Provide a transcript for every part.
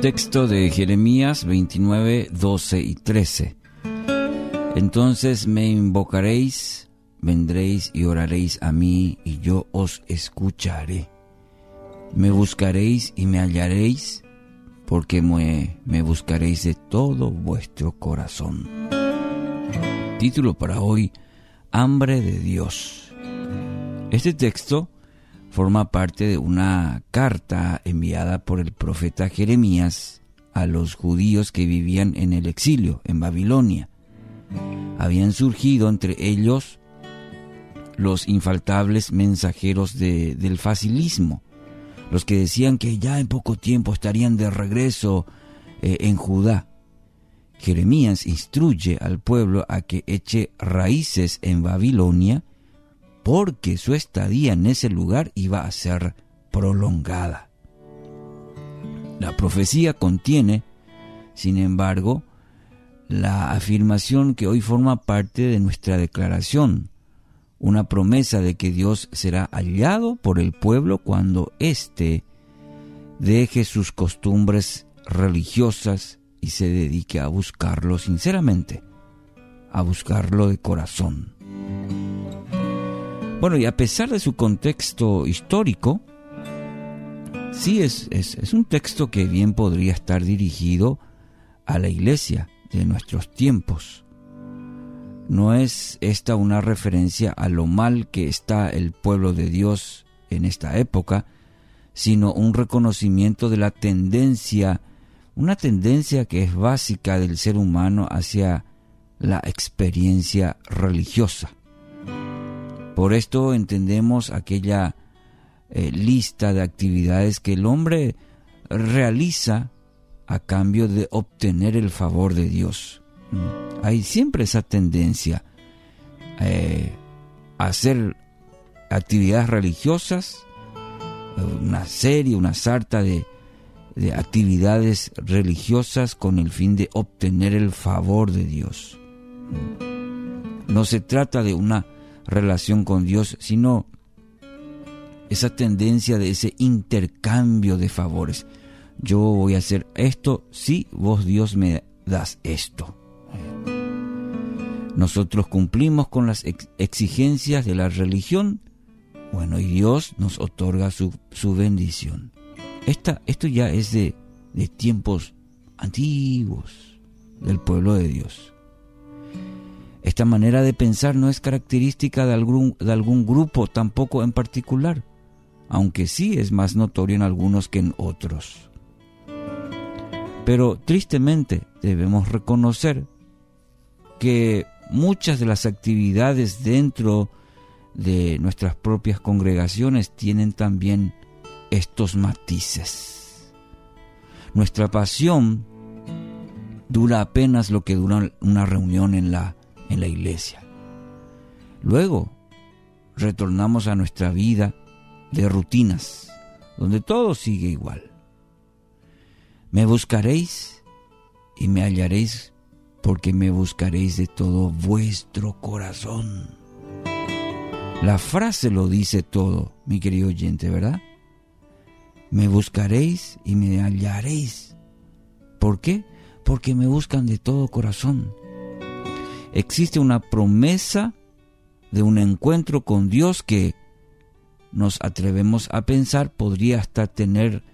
Texto de Jeremías 29, 12 y 13. Entonces me invocaréis, vendréis y oraréis a mí, y yo os escucharé. Me buscaréis y me hallaréis, porque me, me buscaréis de todo vuestro corazón. Título para hoy, Hambre de Dios. Este texto forma parte de una carta enviada por el profeta Jeremías a los judíos que vivían en el exilio en Babilonia. Habían surgido entre ellos los infaltables mensajeros del facilismo, los que decían que ya en poco tiempo estarían de regreso eh, en Judá. Jeremías instruye al pueblo a que eche raíces en Babilonia porque su estadía en ese lugar iba a ser prolongada. La profecía contiene, sin embargo, la afirmación que hoy forma parte de nuestra declaración, una promesa de que Dios será hallado por el pueblo cuando éste deje sus costumbres religiosas y se dedique a buscarlo sinceramente, a buscarlo de corazón. Bueno, y a pesar de su contexto histórico, sí es, es, un texto que bien podría estar dirigido a la iglesia de nuestros tiempos. No es esta una referencia a lo mal que está el pueblo de Dios en esta época, sino un reconocimiento de la tendencia, una tendencia que es básica del ser humano hacia la experiencia religiosa. Por esto entendemos aquella eh, lista de actividades que el hombre realiza a cambio de obtener el favor de Dios. Mm. Hay siempre esa tendencia eh, a hacer actividades religiosas, una serie, una sarta de, de actividades religiosas con el fin de obtener el favor de Dios. Mm. No se trata de una relación con Dios, sino esa tendencia de ese intercambio de favores. Yo voy a hacer esto si vos Dios me das esto. Nosotros cumplimos con las exigencias de la religión, bueno, y Dios nos otorga su, bendición. Esta, esto ya es de, de tiempos antiguos del pueblo de Dios. Esta manera de pensar no es característica de algún, de algún grupo tampoco en particular, aunque sí es más notorio en algunos que en otros. Pero tristemente debemos reconocer que muchas de las actividades dentro de nuestras propias congregaciones tienen también estos matices. Nuestra pasión dura apenas lo que dura una reunión en la en la iglesia. Luego, retornamos a nuestra vida de rutinas, donde todo sigue igual. Me buscaréis y me hallaréis porque me buscaréis de todo vuestro corazón. La frase lo dice todo, mi querido oyente, ¿verdad? Me buscaréis y me hallaréis. ¿Por qué? Porque me buscan de todo corazón existe una promesa de un encuentro con Dios que nos atrevemos a pensar podría hasta tener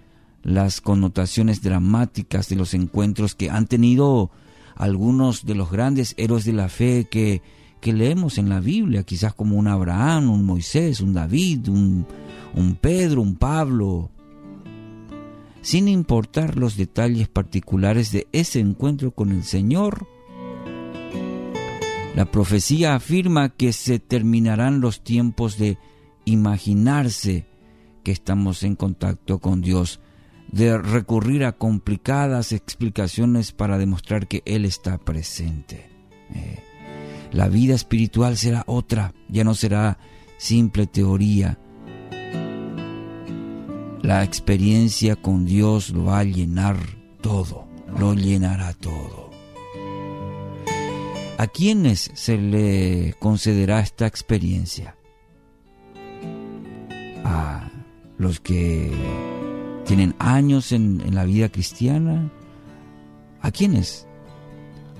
las connotaciones dramáticas de los encuentros que han tenido algunos de los grandes héroes de la fe que, leemos en la Biblia, quizás como un Abraham, un Moisés, un David, un Pedro, un Pablo, sin importar los detalles particulares de ese encuentro con el Señor, la profecía afirma que se terminarán los tiempos de imaginarse que estamos en contacto con Dios, de recurrir a complicadas explicaciones para demostrar que Él está presente. Eh, la vida espiritual será otra, ya no será simple teoría. La experiencia con Dios lo va a llenar todo, lo llenará todo. ¿A quiénes se le concederá esta experiencia? A los que tienen años en, la vida cristiana. ¿A quiénes?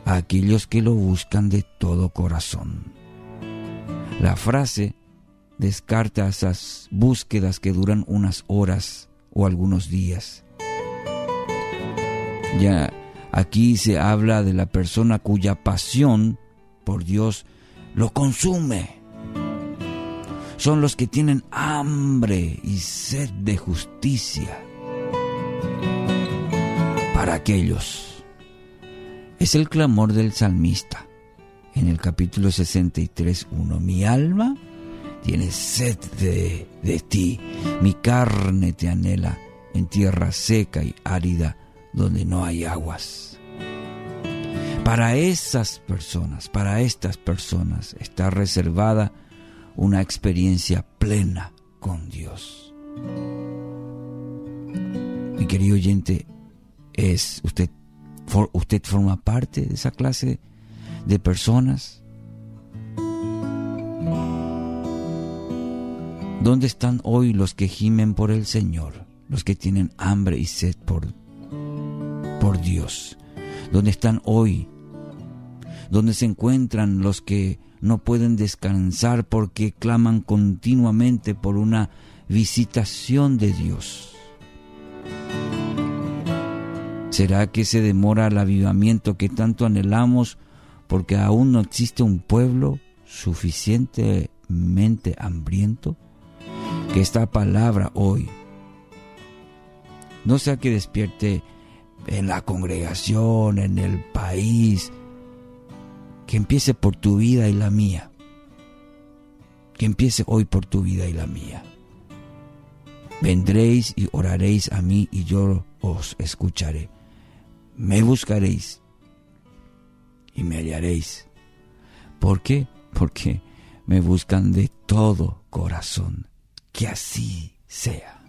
A aquellos que lo buscan de todo corazón. La frase descarta esas búsquedas que duran unas horas o algunos días. Ya aquí se habla de la persona cuya pasión por Dios lo consume. Son los que tienen hambre y sed de justicia. Para aquellos. Es el clamor del salmista en el capítulo 63.1. Mi alma tiene sed de, de ti, mi carne te anhela en tierra seca y árida donde no hay aguas. Para esas personas, para estas personas está reservada una experiencia plena con Dios. Mi querido oyente, es usted usted forma parte de esa clase de personas. ¿Dónde están hoy los que gimen por el Señor? Los que tienen hambre y sed por, por Dios. ¿Dónde están hoy donde se encuentran los que no pueden descansar porque claman continuamente por una visitación de Dios. ¿Será que se demora el avivamiento que tanto anhelamos porque aún no existe un pueblo suficientemente hambriento? Que esta palabra hoy no sea que despierte en la congregación, en el país, que empiece por tu vida y la mía. Que empiece hoy por tu vida y la mía. Vendréis y oraréis a mí y yo os escucharé. Me buscaréis y me hallaréis. ¿Por qué? Porque me buscan de todo corazón. Que así sea.